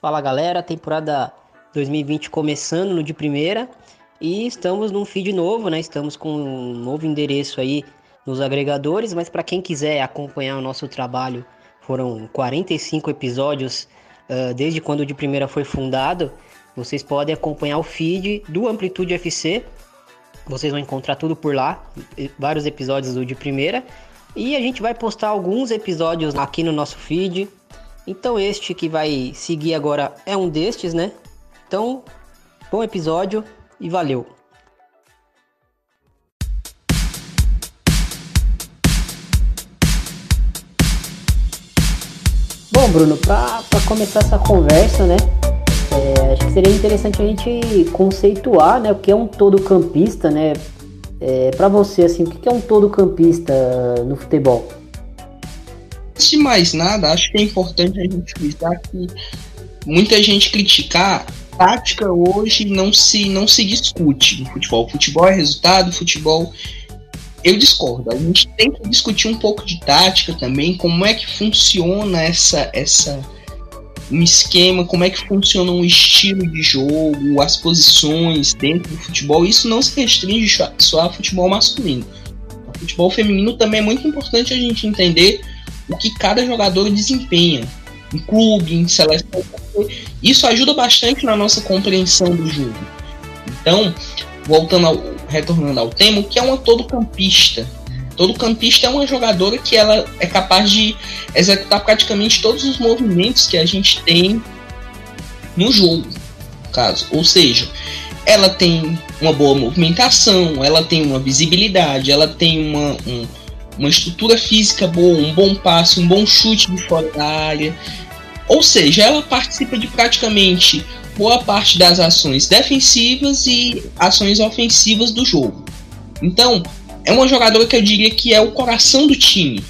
Fala galera, temporada 2020 começando no de primeira e estamos num feed novo, né? Estamos com um novo endereço aí nos agregadores, mas para quem quiser acompanhar o nosso trabalho, foram 45 episódios uh, desde quando o de primeira foi fundado. Vocês podem acompanhar o feed do Amplitude FC. Vocês vão encontrar tudo por lá, vários episódios do de primeira. E a gente vai postar alguns episódios aqui no nosso feed, então este que vai seguir agora é um destes, né? Então, bom episódio e valeu. Bom, Bruno, para começar essa conversa, né? É, acho que seria interessante a gente conceituar, né, o que é um todo campista, né? É, para você, assim, o que é um todo campista no futebol? Antes de mais nada, acho que é importante a gente frisar que muita gente criticar tática hoje não se não se discute no futebol. Futebol é resultado, futebol eu discordo. A gente tem que discutir um pouco de tática também, como é que funciona essa essa um esquema, como é que funciona um estilo de jogo, as posições dentro do futebol. Isso não se restringe só a futebol masculino. O futebol feminino também é muito importante a gente entender o que cada jogador desempenha em clube, em seleção. Isso ajuda bastante na nossa compreensão do jogo. Então, voltando ao, retornando ao tema, o que é uma todo campista? Todo campista é uma jogadora que ela é capaz de executar praticamente todos os movimentos que a gente tem no jogo, caso. Ou seja, ela tem uma boa movimentação, ela tem uma visibilidade, ela tem uma, um, uma estrutura física boa, um bom passe, um bom chute de fora da área. Ou seja, ela participa de praticamente boa parte das ações defensivas e ações ofensivas do jogo. Então, é uma jogadora que eu diria que é o coração do time.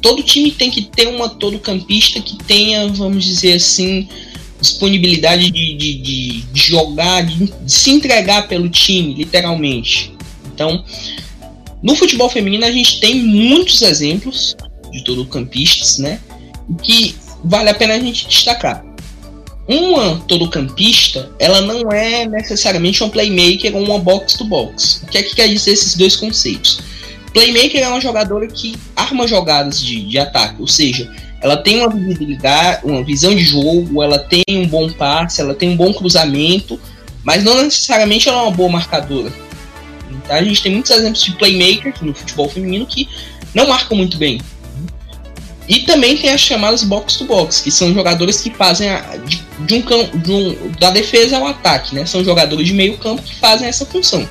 Todo time tem que ter uma todo campista que tenha, vamos dizer assim, disponibilidade de, de, de jogar, de, de se entregar pelo time, literalmente. Então, no futebol feminino, a gente tem muitos exemplos de todo campistas, né? Que vale a pena a gente destacar. Uma todo campista, ela não é necessariamente uma playmaker ou uma box to box. O que é que quer dizer esses dois conceitos? Playmaker é uma jogadora que arma jogadas de, de ataque, ou seja, ela tem uma visibilidade, uma visão de jogo, ela tem um bom passe, ela tem um bom cruzamento, mas não necessariamente ela é uma boa marcadora. Tá? A gente tem muitos exemplos de playmakers no futebol feminino que não marcam muito bem. E também tem as chamadas box to box, que são jogadores que fazem a, de, de, um, de um, da defesa ao ataque, né? São jogadores de meio campo que fazem essa função.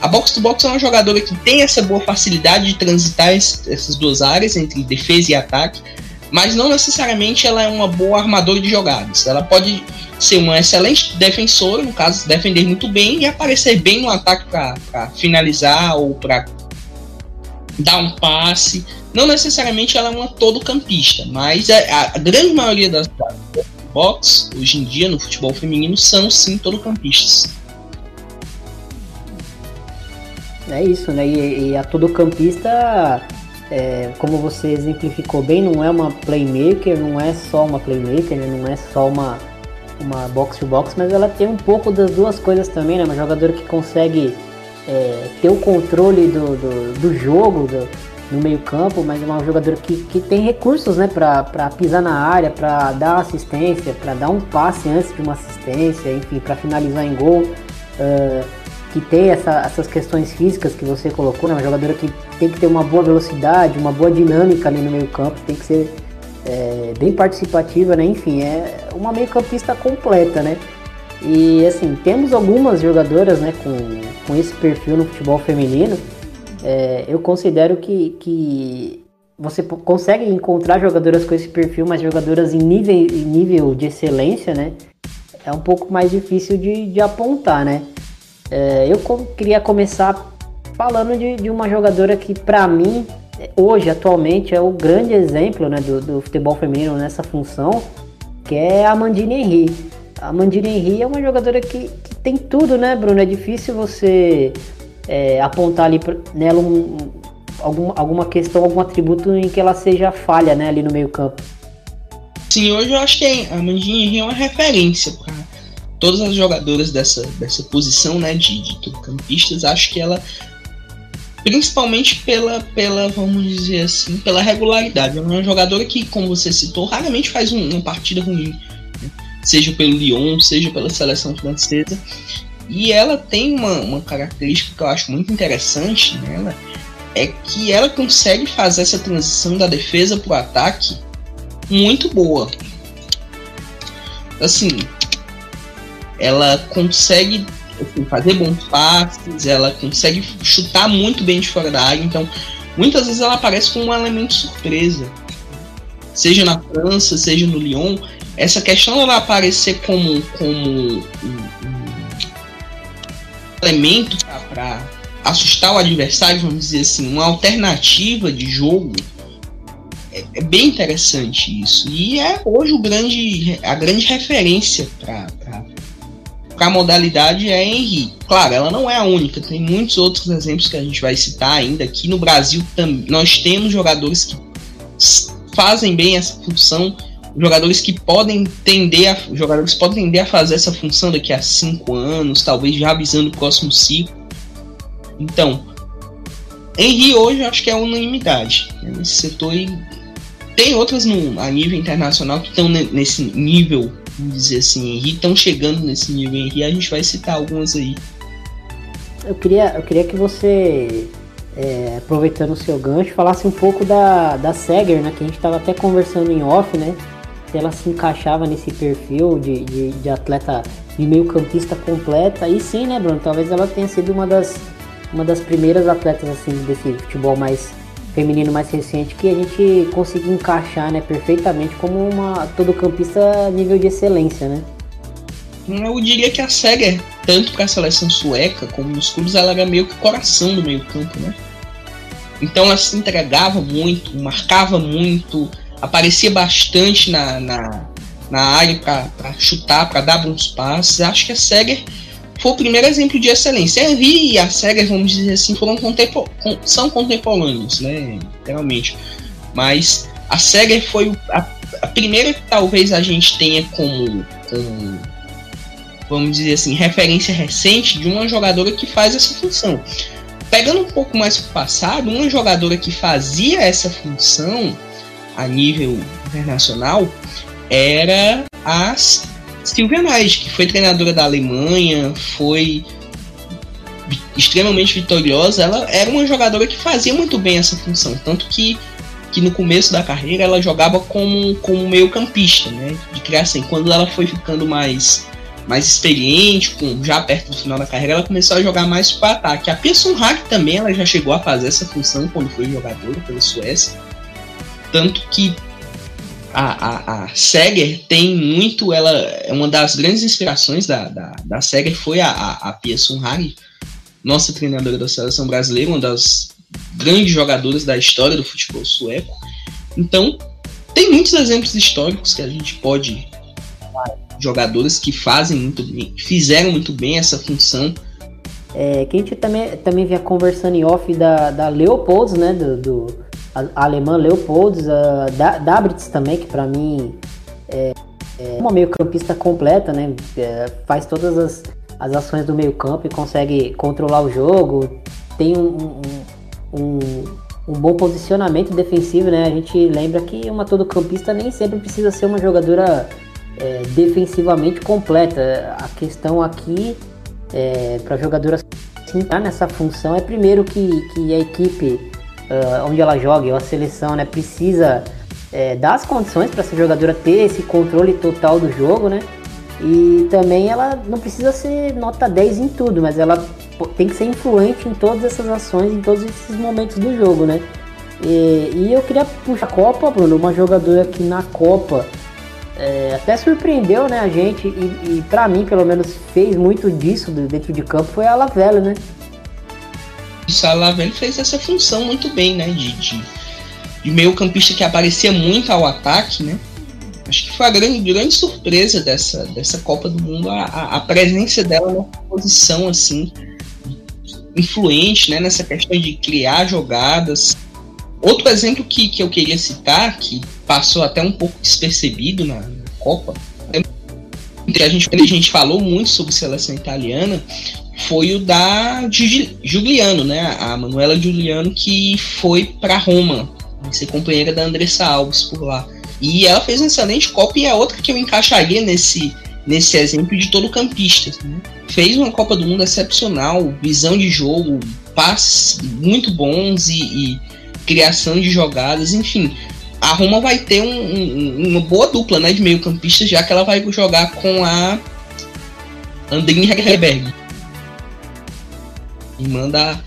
A box to box é uma jogadora que tem essa boa facilidade de transitar essas duas áreas entre defesa e ataque, mas não necessariamente ela é uma boa armadora de jogadas. Ela pode ser uma excelente defensora, no caso, defender muito bem e aparecer bem no ataque para finalizar ou para dar um passe. Não necessariamente ela é uma todo campista, mas a, a grande maioria das box hoje em dia no futebol feminino são sim todo campistas. É isso, né? E, e a todo campista, é, como você exemplificou bem, não é uma playmaker, não é só uma playmaker, né? não é só uma uma box to box, mas ela tem um pouco das duas coisas também, né? Uma jogadora que consegue é, ter o controle do, do, do jogo do, no meio campo, mas é uma jogadora que, que tem recursos, né? Para pisar na área, para dar assistência, para dar um passe antes de uma assistência, enfim, para finalizar em gol. Uh, que tem essa, essas questões físicas que você colocou, né? Uma jogadora que tem que ter uma boa velocidade, uma boa dinâmica ali no meio campo, tem que ser é, bem participativa, né? Enfim, é uma meio campista completa, né? E assim, temos algumas jogadoras né, com, com esse perfil no futebol feminino. É, eu considero que, que você consegue encontrar jogadoras com esse perfil, mas jogadoras em nível, em nível de excelência, né? É um pouco mais difícil de, de apontar, né? É, eu queria começar falando de, de uma jogadora que, para mim, hoje, atualmente, é o grande exemplo né, do, do futebol feminino nessa função, que é a Mandine Henry. A Mandine Henry é uma jogadora que, que, tem tudo, né, Bruno? É difícil você é, apontar ali nela um, algum, alguma questão, algum atributo em que ela seja falha né, ali no meio campo. Sim, hoje eu acho que a Mandinha é uma referência para todas as jogadoras dessa, dessa posição, né, de, de campistas. Acho que ela principalmente pela, pela, vamos dizer assim, pela regularidade. Ela é uma jogadora que, como você citou, raramente faz um, uma partida ruim, né? seja pelo Lyon, seja pela seleção francesa. E ela tem uma, uma característica que eu acho muito interessante nela, é que ela consegue fazer essa transição da defesa para o ataque muito boa. Assim, ela consegue assim, fazer bons passes, ela consegue chutar muito bem de fora da área, então muitas vezes ela aparece como um elemento surpresa. Seja na França, seja no Lyon, essa questão dela aparecer como, como um, um elemento para assustar o adversário, vamos dizer assim, uma alternativa de jogo, é, é, bem interessante isso. E é hoje o grande, a grande referência para a modalidade é Henry. Claro, ela não é a única, tem muitos outros exemplos que a gente vai citar ainda. Aqui no Brasil também nós temos jogadores que fazem bem essa função, jogadores que podem tender a, jogadores podem tender a fazer essa função daqui a cinco anos, talvez já avisando o próximo ciclo. Então, Henry hoje acho que é unanimidade né, nesse setor e tem outras no, a nível internacional que estão nesse nível, vamos dizer assim, Henry, estão chegando nesse nível Henry, a gente vai citar algumas aí. Eu queria, eu queria que você, é, aproveitando o seu gancho, falasse um pouco da, da Seger, né, que a gente estava até conversando em off, né, se ela se encaixava nesse perfil de, de, de atleta de meio campista completa, e sim, né, Bruno, talvez ela tenha sido uma das, uma das primeiras atletas, assim, desse futebol mais feminino mais recente que a gente conseguiu encaixar né, perfeitamente como uma todo campista nível de excelência, né? Eu diria que a Seger, tanto para a seleção sueca como nos clubes, ela era meio que coração do meio campo, né? Então ela se entregava muito, marcava muito, aparecia bastante na, na, na área para chutar, para dar bons passes. Acho que a Seger foi o primeiro exemplo de excelência. A Henry e a SEGA, vamos dizer assim, foram contempo são contemporâneos, né? Realmente. Mas a SEGA foi a, a, primeira que talvez a gente tenha como, como, vamos dizer assim, referência recente de uma jogadora que faz essa função. Pegando um pouco mais para o passado, uma jogadora que fazia essa função a nível internacional era as Silvia Nais, que foi treinadora da Alemanha, foi extremamente vitoriosa, ela era uma jogadora que fazia muito bem essa função, tanto que, que no começo da carreira ela jogava como, como meio campista, né, de criar assim, quando ela foi ficando mais mais experiente, com, já perto do final da carreira, ela começou a jogar mais para ataque. A Pearson Hack também ela já chegou a fazer essa função quando foi jogadora pela Suécia, tanto que a, a, a Seger tem muito, ela é uma das grandes inspirações da, da, da Seger foi a, a, a Pia Sunhari, nossa treinadora da seleção brasileira, uma das grandes jogadoras da história do futebol sueco. Então, tem muitos exemplos históricos que a gente pode jogadores que fazem muito bem, fizeram muito bem essa função. É, que a gente também, também vinha conversando em off da, da Leopolds, né? Do, do a, alemã Leopolds, a Dabritz também, que para mim é, é, uma meio campista completa, né? É, faz todas as, as ações do meio campo e consegue controlar o jogo, tem um, um, um, um bom posicionamento defensivo, né? A gente lembra que uma todo campista nem sempre precisa ser uma jogadora é, defensivamente completa. A questão aqui é, para jogadora entrar nessa função é primeiro que, que a equipe uh, onde ela joga, ou a seleção, né, precisa é, dar as condições para essa jogadora ter esse controle total do jogo, né? E também ela não precisa ser nota 10 em tudo, mas ela tem que ser influente em todas essas ações, em todos esses momentos do jogo, né? E, e eu queria puxar a Copa, Bruno, uma jogadora que na Copa é, até surpreendeu né, a gente e, e para mim, pelo menos, fez muito disso dentro de campo foi a Lavela, né? O Salavelli fez essa função muito bem, né? De, de, de meio campista que aparecia muito ao ataque, né? Acho que foi a grande, grande surpresa dessa, dessa Copa do Mundo a, a, presença dela na posição assim influente, né? Nessa questão de criar jogadas. Outro exemplo que, que eu queria citar, que passou até um pouco despercebido na, na Copa, a gente, a gente falou muito sobre seleção italiana, foi o da Giuliano, né? A Manuela Giuliano que foi para Roma, ser companheira da Andressa Alves por lá. E ela fez um excelente Copa e é outra que eu encaixaria nesse, nesse exemplo de todo campista. Né? Fez uma Copa do Mundo excepcional, visão de jogo, passes muito bons e, e criação de jogadas, enfim. A Roma vai ter um, um, uma boa dupla né, de meio campistas, já que ela vai jogar com a Andrine Hegerberg. Irmã da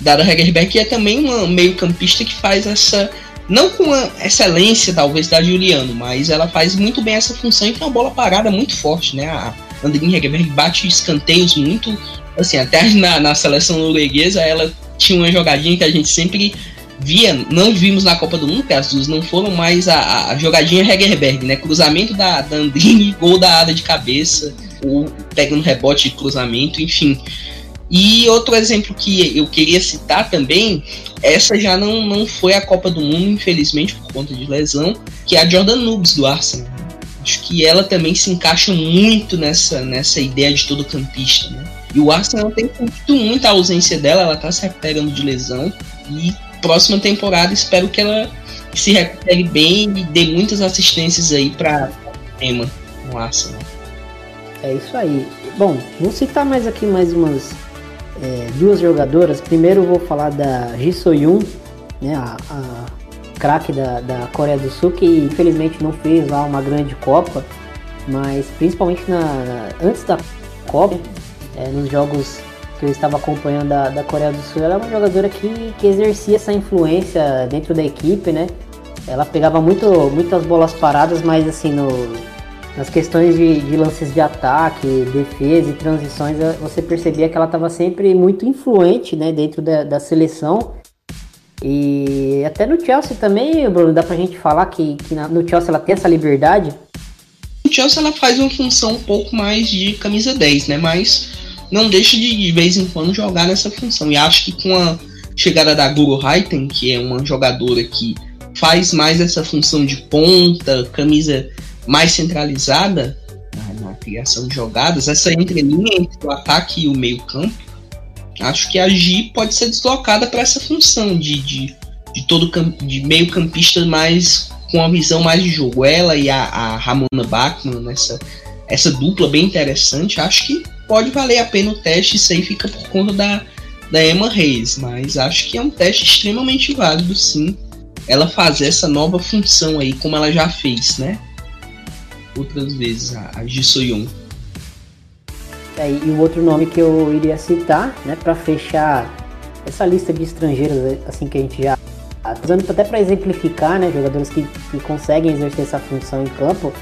Dada Hegerberg, que é também uma meio campista que faz essa não com a excelência, talvez, da Juliano, mas ela faz muito bem essa função e tem uma bola parada muito forte, né? A Andrine Hegerberg bate escanteios muito. Assim, até na, na seleção norueguesa ela tinha uma jogadinha que a gente sempre via, não vimos na Copa do Mundo, porque as duas não foram, mas a, a jogadinha Hegerberg, né? Cruzamento da, da Andrine, gol da Ada de cabeça, ou pegando rebote de cruzamento, enfim. E outro exemplo que eu queria citar também, essa já não, não foi a Copa do Mundo, infelizmente, por conta de lesão, que é a Jordan Nubes do Arsenal. Acho que ela também se encaixa muito nessa, nessa ideia de todo campista, né? E o Arsenal tem sentido muito a ausência dela, ela tá se recuperando de lesão. E próxima temporada espero que ela se recupere bem e dê muitas assistências aí para tema no Arsenal. É isso aí. Bom, vou citar mais aqui mais umas é, duas jogadoras. Primeiro eu vou falar da Ji Soyun, né, a, a craque da, da Coreia do Sul, que infelizmente não fez lá uma grande Copa, mas principalmente na, na antes da Copa, é, nos jogos que eu estava acompanhando da, da Coreia do Sul, ela é uma jogadora que, que exercia essa influência dentro da equipe, né? Ela pegava muito, muitas bolas paradas, mas assim, no, nas questões de, de, lances de ataque, defesa e transições, eh, você percebia que ela estava sempre muito influente né, dentro da, da, seleção. E até no Chelsea também, Bruno, dá pra gente falar que, que no Chelsea ela tem essa liberdade. No Chelsea ela faz uma função um pouco mais de camisa 10, né? Mas não deixa de, de vez em quando jogar nessa função. E acho que com a chegada da Guru Haiten, que é uma jogadora que faz mais essa função de ponta, camisa mais centralizada na, na criação de jogadas, essa entrelinha entre o ataque e o meio-campo, acho que a Gi pode ser deslocada para essa função de, de, de todo de meio-campista mais com uma visão mais de jogo. Ela e a, a Ramona Bachmann, nessa essa dupla bem interessante, acho que pode valer a pena o teste, isso aí fica por conta da, da Emma Reis, mas acho que é um teste extremamente válido sim, ela fazer essa nova função aí, como ela já fez, né? Outras vezes, a, a Ji. É, e o outro nome que eu iria citar, né, para fechar essa lista de estrangeiros, assim que a gente já tá usando até para exemplificar, né, jogadores que, que conseguem exercer essa função em campo,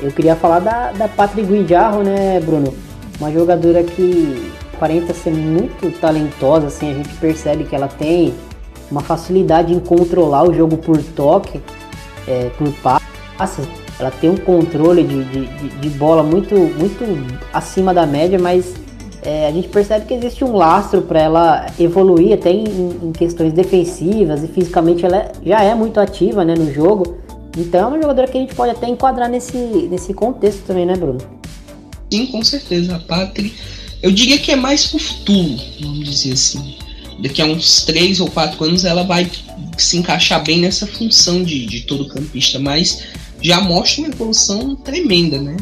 eu queria falar da, da Patrick Guijarro, né, Bruno? Uma jogadora que aparenta ser muito talentosa, assim, a gente percebe que ela tem uma facilidade em controlar o jogo por toque, é, por passes, ela tem um controle de, de, de bola muito, muito acima da média, mas é, a gente percebe que existe um lastro para ela evoluir até em, em, questões defensivas e fisicamente ela já é muito ativa né, no jogo. Então é uma jogadora que a gente pode até enquadrar nesse, nesse contexto também, né, Bruno? Sim, com certeza. A eu diria que é mais pro futuro, vamos dizer assim. Daqui a uns 3 ou 4 anos ela vai se encaixar bem nessa função de, de todo campista, mas já mostra uma evolução tremenda, né?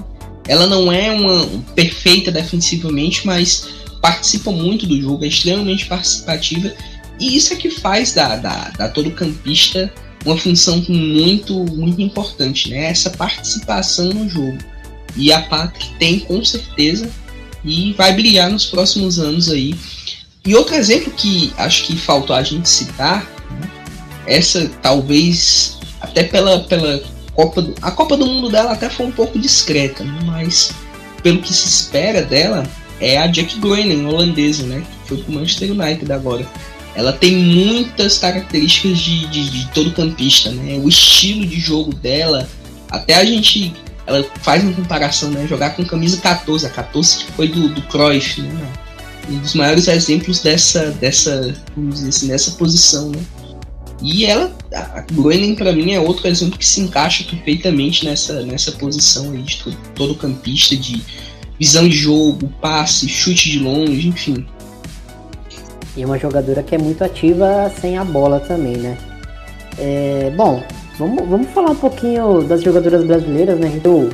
Ela não é uma perfeita defensivamente, mas participa muito do jogo, é extremamente participativa e isso é que faz da, da, da todo campista uma função muito muito importante, né? Essa participação no jogo. E a Patrick tem com certeza e vai brilhar nos próximos anos aí. E outro exemplo que acho que faltou a gente citar, né? essa talvez até pela, pela Copa do, a Copa do Mundo dela até foi um pouco discreta, né? mas pelo que se espera dela é a Jack Groening, holandesa, né? Que foi pro Manchester United agora. Ela tem muitas características de, de, de todo campista, né? O estilo de jogo dela, até a gente ela faz uma comparação, né? Jogar com camisa 14, a 14 que foi do, do Cruyff, né? Um dos maiores exemplos dessa, dessa, vamos dizer assim, dessa posição, né? E ela, a Groenen para mim é outro exemplo que se encaixa perfeitamente nessa, nessa posição aí de todo, campista de visão de jogo, passe, chute de longe, enfim. E uma jogadora que é muito ativa sem a bola também, né? É, bom, vamos, vamos falar um pouquinho das jogadoras brasileiras, né? Então,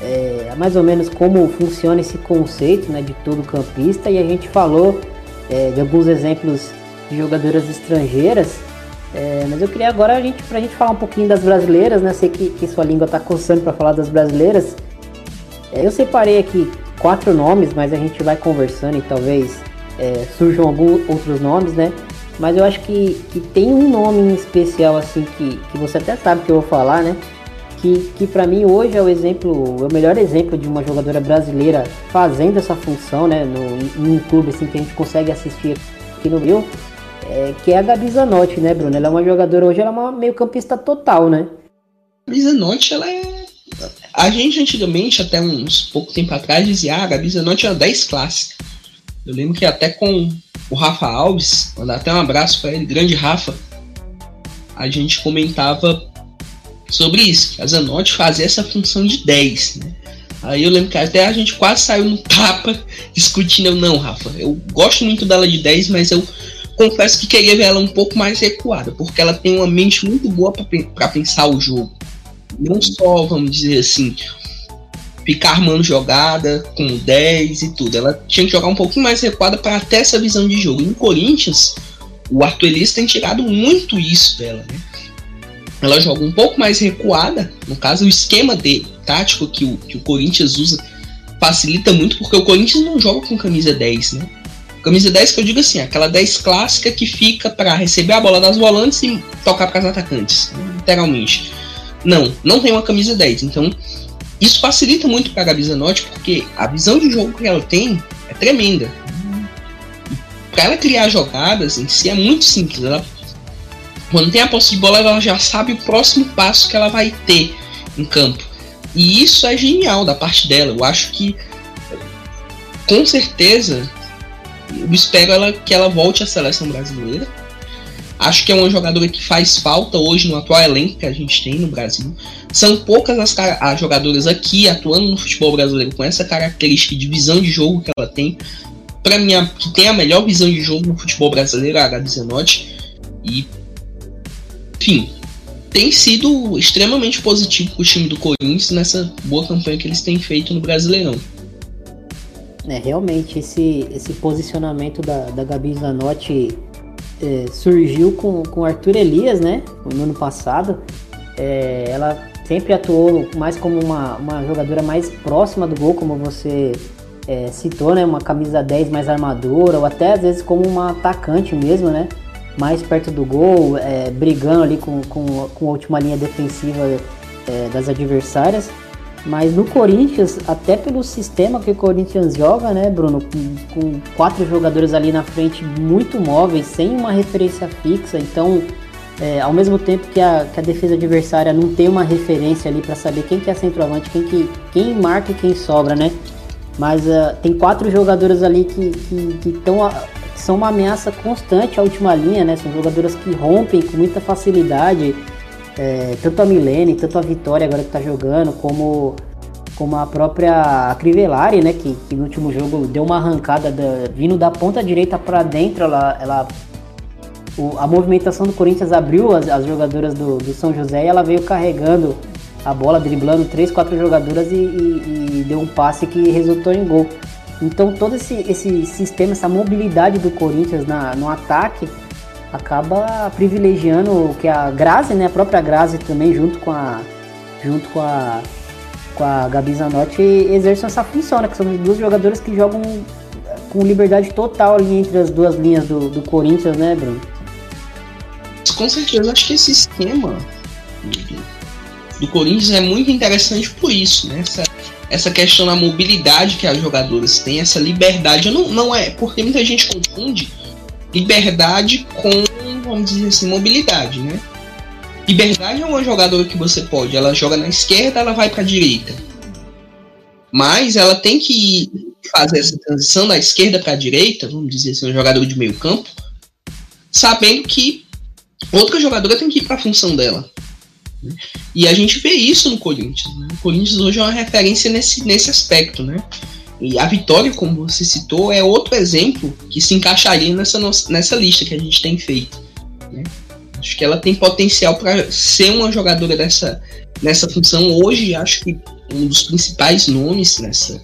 é, mais ou menos como funciona esse conceito né, de todo campista e a gente falou é, de alguns exemplos de jogadoras estrangeiras. É, mas eu queria agora a gente, pra gente falar um pouquinho das brasileiras, né? Sei que, que sua língua tá coçando para falar das brasileiras. É, eu separei aqui quatro nomes, mas a gente vai conversando e talvez é, surjam alguns outros nomes, né? Mas eu acho que, que tem um nome em especial, assim, que, que você até sabe que eu vou falar, né? Que, que para mim hoje é o exemplo, é o melhor exemplo de uma jogadora brasileira fazendo essa função, né? No, em um clube assim que a gente consegue assistir aqui no Rio, é, que é a Gabi Zanotti, né, Bruno? Ela é uma jogadora hoje, ela é uma meio campista total, né? Gabi Zanotti, ela é. A gente antigamente, até uns pouco tempo atrás, dizia, ah, a Gabi Zanotti é 10 clássica. Eu lembro que até com o Rafa Alves, mandar até um abraço para ele, grande Rafa, a gente comentava sobre isso, que a Zanotti fazia essa função de 10, né? Aí eu lembro que até a gente quase saiu no tapa discutindo, eu, não, Rafa, eu gosto muito dela de 10, mas eu confesso que queria ver ela um pouco mais recuada, porque ela tem uma mente muito boa para pensar o jogo. Não só, vamos dizer assim, ficar armando jogada com 10 e tudo. Ela tinha que jogar um pouquinho mais recuada para ter essa visão de jogo. no Corinthians, o Arthur Elias tem tirado muito isso dela, né? Ela joga um pouco mais recuada, no caso, o esquema de tático que o, que o Corinthians usa facilita muito, porque o Corinthians não joga com camisa 10, né? Camisa 10 que eu digo assim, aquela 10 clássica que fica para receber a bola das volantes e tocar para os atacantes, literalmente. Não, não tem uma camisa 10, então isso facilita muito para a Gabi Zanotti, porque a visão de jogo que ela tem é tremenda. Para ela criar jogadas em si é muito simples. Ela, quando tem a posse de bola, ela já sabe o próximo passo que ela vai ter em campo. E isso é genial da parte dela. Eu acho que, com certeza, eu espero ela, que ela volte à seleção brasileira Acho que é uma jogadora que faz falta hoje no atual elenco que a gente tem no Brasil. São poucas as, as jogadoras aqui atuando no futebol brasileiro com essa característica de visão de jogo que ela tem. Para mim, a, que tem a melhor visão de jogo no futebol brasileiro, a Gabi Zanotti. E, enfim, tem sido extremamente positivo para o time do Corinthians nessa boa campanha que eles têm feito no Brasileirão. É, realmente, esse, esse posicionamento da, da Gabi Zanotti é, surgiu com, com Arthur Elias, né? No ano passado. É, ela sempre atuou mais como uma, uma jogadora mais próxima do gol, como você é, citou, né? Uma camisa 10 mais armadora, ou até às vezes como uma atacante mesmo, né? Mais perto do gol, é, brigando ali com, com, com a última linha defensiva é, das adversárias. Mas no Corinthians, até pelo sistema que o Corinthians joga, né, Bruno, com, com, quatro jogadores ali na frente muito móveis, sem uma referência fixa, então, é, ao mesmo tempo que a, que a defesa adversária não tem uma referência ali para saber quem que é centroavante, quem, que, quem marca e quem sobra, né? Mas uh, tem quatro jogadores ali que, que, que, tão, que são uma ameaça constante à última linha, né? São jogadoras que rompem com muita facilidade é, tanto a Milene, tanto a Vitória agora que tá jogando, como, como a própria Crivellari, né? Que, que no último jogo deu uma arrancada da, vindo da ponta direita para dentro. Ela, ela o, a movimentação do Corinthians abriu as, as jogadoras do, do, São José e ela veio carregando a bola, driblando três, quatro jogadoras e, e, e deu um passe que resultou em gol. Então todo esse, esse sistema, essa mobilidade do Corinthians na, no ataque acaba privilegiando que a Grazi, né, a própria Grazi também junto com a junto com a com a Gabi Zanotti exercem essa função, né, que são duas jogadoras que jogam com liberdade total ali entre as duas linhas do, do Corinthians, né, Bruno? Com certeza, acho que esse esquema do, Corinthians é muito interessante por isso, né? Essa, essa questão da mobilidade que as jogadoras têm, essa liberdade. Não, não é, porque muita gente confunde liberdade com, vamos dizer assim, mobilidade, né? Liberdade é uma jogadora que você pode, ela joga na esquerda, ela vai para a direita. Mas ela tem que fazer essa transição da esquerda para a direita, vamos dizer assim, um jogador de meio campo, sabendo que, outra jogadora tem que ir para a função dela. Né? E a gente vê isso no Corinthians. Né? O Corinthians hoje é uma referência nesse, nesse aspecto, né? E a Vitória, como você citou, é outro exemplo que se encaixaria nessa, nessa lista que a gente tem feito. Né? Acho que ela tem potencial para ser uma jogadora dessa, nessa função. Hoje, acho que um dos principais nomes nessa,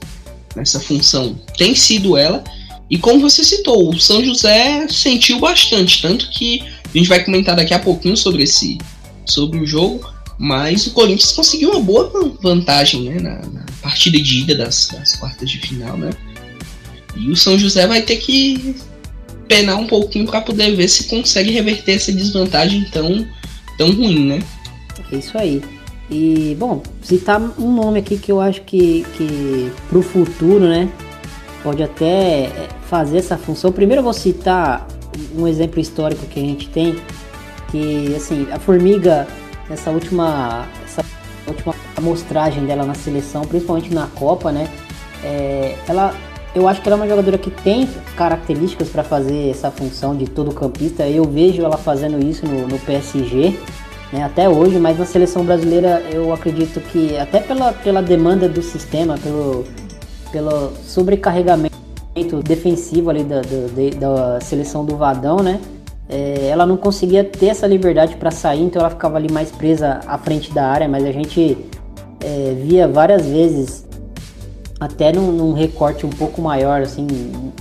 nessa função tem sido ela. E como você citou, o São José sentiu bastante, tanto que a gente vai comentar daqui a pouquinho sobre esse sobre o jogo, mas o Corinthians conseguiu uma boa vantagem né, na, na partida de ida das, das, quartas de final, né? E o São José vai ter que penar um pouquinho para poder ver se consegue reverter essa desvantagem tão, tão ruim, né? É isso aí. E, bom, citar um nome aqui que eu acho que, que pro futuro, né, pode até é, fazer essa função. Primeiro eu vou citar um exemplo histórico que a gente tem, que, assim, a Formiga, nessa última, essa última amostragem dela na seleção, principalmente na Copa, né, é, ela, eu acho que ela é uma jogadora que tem características para fazer essa função de todo campista. Eu vejo ela fazendo isso no, no PSG, né, até hoje, mas na seleção brasileira eu acredito que até pela, pela demanda do sistema, pelo, pelo sobrecarregamento defensivo ali da, da, da seleção do Vadão, né? É, ela não conseguia ter essa liberdade para sair, então ela ficava ali mais presa à frente da área, mas a gente é, via várias vezes, até num, num, recorte um pouco maior, assim,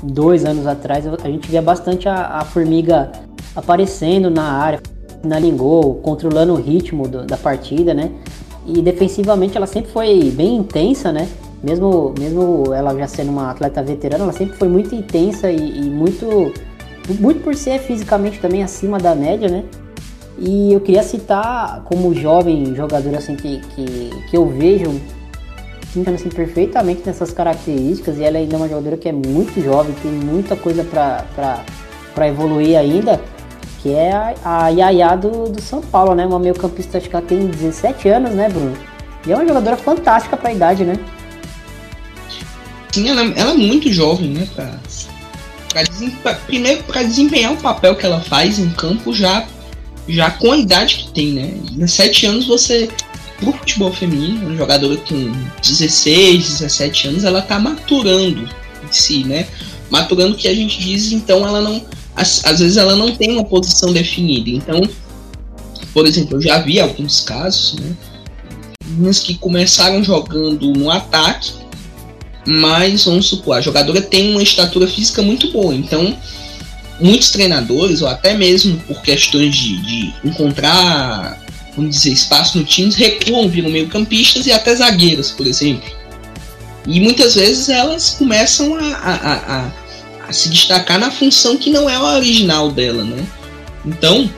dois anos atrás, a gente via bastante a, a formiga aparecendo na área, na gol, controlando o ritmo do, da partida, né? E defensivamente ela sempre foi bem intensa, né? Mesmo, mesmo ela já sendo uma atleta veterana, ela sempre foi muito intensa e, e muito, muito por ser fisicamente também acima da média, né? E eu queria citar como jovem jogador assim que, que, que eu vejo assim, perfeitamente nessas características e ela ainda é uma jogadora que é muito jovem, tem muita coisa para evoluir ainda que é a, a Yaya do, do São Paulo, né? Uma meio campista, acho que ela tem 17 anos, né, Bruno? E é uma jogadora fantástica pra idade, né? Sim, ela, ela é muito jovem, né? Pra, pra, primeiro, para desempenhar o papel que ela faz em campo já, já com a idade que tem, né? 17 anos você, pro futebol feminino, uma jogadora com 16, 17 anos, ela tá maturando em si, né? Maturando que a gente diz, então ela não às, às vezes ela não tem uma posição definida. Então, por exemplo, eu já vi alguns casos, né? Meninas que começaram jogando no ataque, mas vamos supor, a jogadora tem uma estatura física muito boa. Então, muitos treinadores, ou até mesmo por questões de, de encontrar, vamos dizer, espaço no time, recuam, viram meio-campistas e até zagueiras, por exemplo. E muitas vezes elas começam a, a, a a se destacar na função que não é a original dela, né? Então,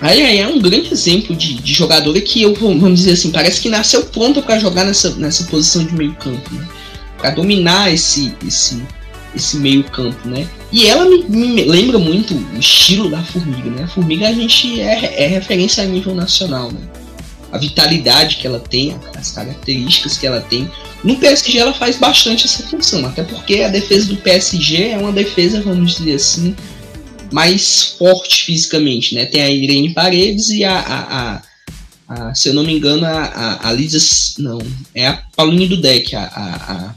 aí é um grande exemplo de, de jogadora que eu vamos dizer assim, parece que nasceu pronta para jogar nessa, nessa posição de meio campo, né? Dominar esse esse esse meio campo, né? E ela me, me, lembra muito o estilo da Formiga, né? A Formiga a gente é, é referência a nível nacional, né? A vitalidade que ela tem, as características que ela tem, no PSG ela faz bastante essa função, até porque a defesa do PSG é uma defesa, vamos dizer assim, mais forte fisicamente, né? Tem a Irene Paredes e a, a, a, a se eu não me engano, a, a, a Lisa, não, é a Pauline Dudek, a, a, a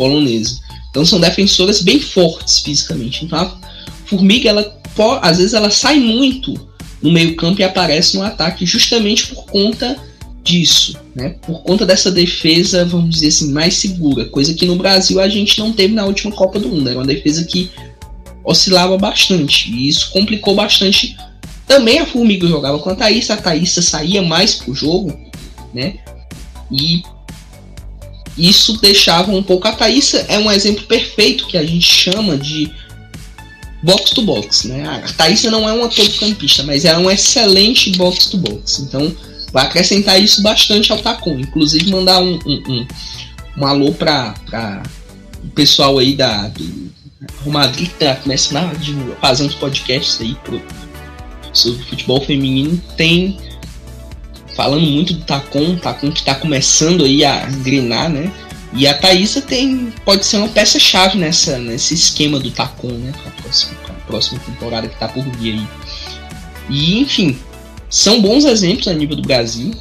polonesa. Então são defensoras bem fortes fisicamente. Então a Formiga, ela às vezes ela sai muito no meio campo e aparece no ataque justamente por conta disso, né? Por conta dessa defesa, vamos dizer assim, mais segura, coisa que no Brasil a gente não teve na última Copa do Mundo. Era uma defesa que oscilava bastante e isso complicou bastante. Também a Formiga jogava com a Thaís, a Thaís saía mais pro jogo, né? E isso deixava um pouco. A Thaís é um exemplo perfeito que a gente chama de box to box, né? A Thaís não é uma todo campista, mas ela é um excelente box to box. Então vai acrescentar isso bastante ao Tacon. Inclusive mandar um, um, um, um alô para o pessoal aí da do Real Madrid que tá começando a fazer uns podcasts aí pro, sobre futebol feminino. Tem falando muito do Tacon, Tacon que está começando aí a engrenar, né? E a Thaísa tem, pode ser uma peça-chave nessa, nesse esquema do Tacon, né? Para a próxima, próxima temporada que está por vir aí. E, enfim, são bons exemplos a nível do Brasil.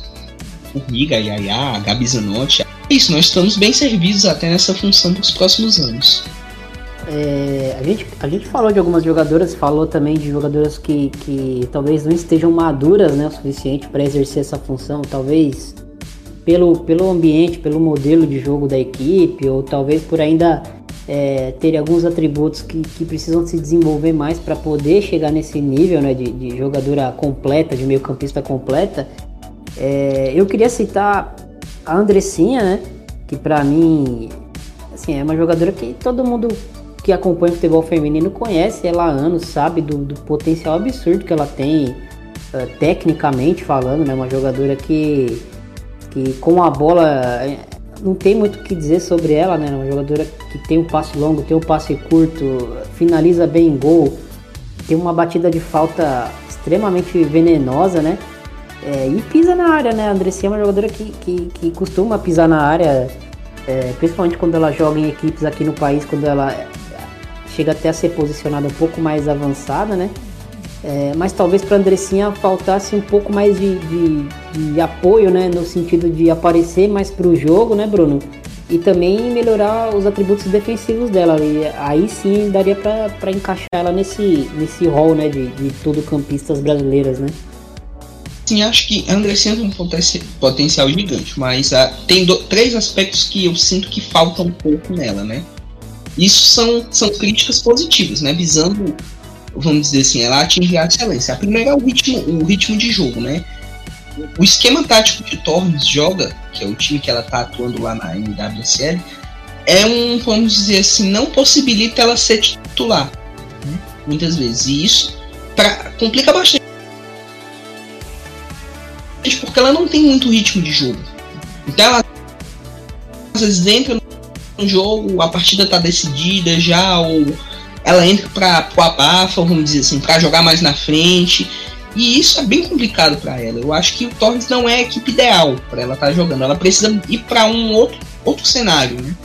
O Riga, Yaya, Gabi Zanotti. É isso, nós estamos bem servidos até nessa função para os próximos anos. É, a, gente, a gente falou de algumas jogadoras, falou também de jogadoras que, que talvez não estejam maduras né, o suficiente para exercer essa função, talvez pelo, pelo ambiente, pelo modelo de jogo da equipe, ou talvez por ainda é, ter alguns atributos que, que precisam se desenvolver mais para poder chegar nesse nível né, de, de jogadora completa, de meio campista completa. É, eu queria citar a Andressinha, né, que para mim assim, é uma jogadora que todo mundo que acompanha o futebol feminino conhece ela há anos, sabe do, do potencial absurdo que ela tem, uh, tecnicamente falando, né? Uma jogadora que, que com a bola eh, não tem muito o que dizer sobre ela, né? Uma jogadora que tem um passe longo, tem um passe curto, finaliza bem em gol, tem uma batida de falta extremamente venenosa, né? É, e pisa na área, né? A Andressinha é uma jogadora que, que, que costuma pisar na área, é, principalmente quando ela joga em equipes aqui no país, quando ela chega até a ser posicionada um pouco mais avançada, né? É, mas talvez para Andressinha faltasse um pouco mais de, de, de, apoio, né? No sentido de aparecer mais para o jogo, né, Bruno? E também melhorar os atributos defensivos dela. E aí sim daria para encaixar ela nesse, nesse rol, né? De, de todo campistas brasileiras, né? Sim, acho que Andressinha tem um potencial gigante, mas uh, tem do, três aspectos que eu sinto que faltam um pouco nela, né? Isso são, são críticas positivas, né? Visando, vamos dizer assim, ela atingir a excelência. A primeira é o ritmo, o ritmo de jogo, né? O esquema tático que Torres joga, que é o time que ela está atuando lá na NWSL, é um, vamos dizer assim, não possibilita ela ser titular, né? muitas vezes. E isso pra, complica bastante, porque ela não tem muito ritmo de jogo. Então ela às vezes entra um jogo, a partida tá decidida já, ou ela entra para o abafa, vamos dizer assim, para jogar mais na frente. E isso é bem complicado para ela. Eu acho que o Torres não é a equipe ideal para ela estar tá jogando. Ela precisa ir para um outro, outro cenário, né?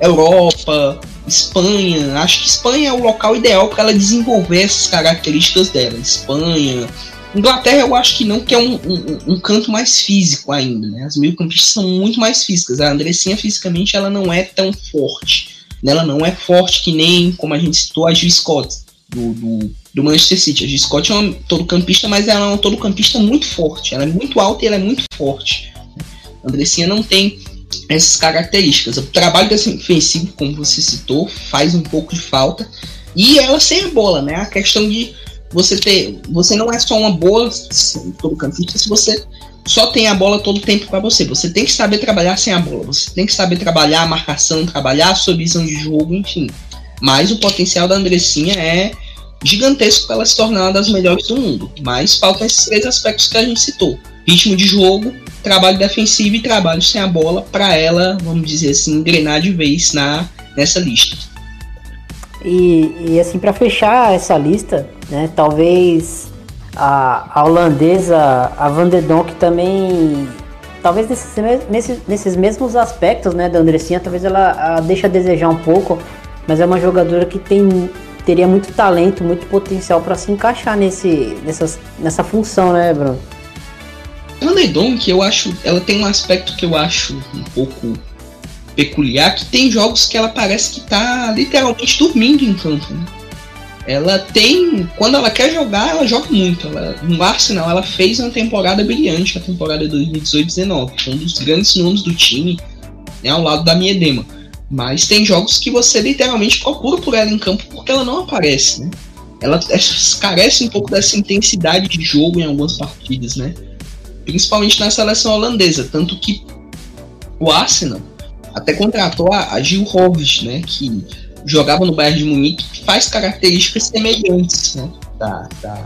Europa, Espanha. Acho que Espanha é o local ideal para ela desenvolver essas características dela. Espanha, Inglaterra eu acho que não, que é um, um, um canto mais físico ainda, né? As meio-campistas são muito mais físicas. A Andressinha fisicamente ela não é tão forte. Né? Ela não é forte que nem, como a gente citou, a Gil Scott do, do, do Manchester City. A Gil Scott é uma todo-campista, mas ela é uma todo-campista muito forte. Ela é muito alta e ela é muito forte. A Andressinha não tem essas características. O trabalho defensivo, como você citou, faz um pouco de falta. E ela sem a bola, né? A questão de você ter. Você não é só uma boa todo campista se você só tem a bola todo o tempo para você. Você tem que saber trabalhar sem a bola. Você tem que saber trabalhar a marcação, trabalhar a sua visão de jogo, enfim. Mas o potencial da Andressinha é gigantesco para ela se tornar uma das melhores do mundo. Mas faltam esses três aspectos que a gente citou: ritmo de jogo, trabalho defensivo e trabalho sem a bola para ela, vamos dizer assim, engrenar de vez na nessa lista. E, e assim, para fechar essa lista, né, talvez a, a holandesa, a Van de Donk também, talvez nesses, nesses, nesses mesmos aspectos né, da Andressinha, talvez ela a, deixa a desejar um pouco, mas é uma jogadora que tem teria muito talento, muito potencial para se encaixar nesse, nessas, nessa função, né, Bruno? A Donk, eu acho, ela tem um aspecto que eu acho um pouco peculiar que tem jogos que ela parece que tá literalmente dormindo em campo. Né? Ela tem, quando ela quer jogar, ela joga muito. Ela, no Arsenal, ela fez uma temporada brilhante, a temporada 2018-19, um dos grandes nomes do time, né, ao lado da Miedema. Mas tem jogos que você literalmente procura por ela em campo porque ela não aparece, né? Ela é, carece um pouco dessa intensidade de jogo em algumas partidas, né? Principalmente na seleção holandesa, tanto que o Arsenal até contratou a, a Gil Horvis, né, que jogava no Bayern de Munique, que faz características semelhantes né, da, da,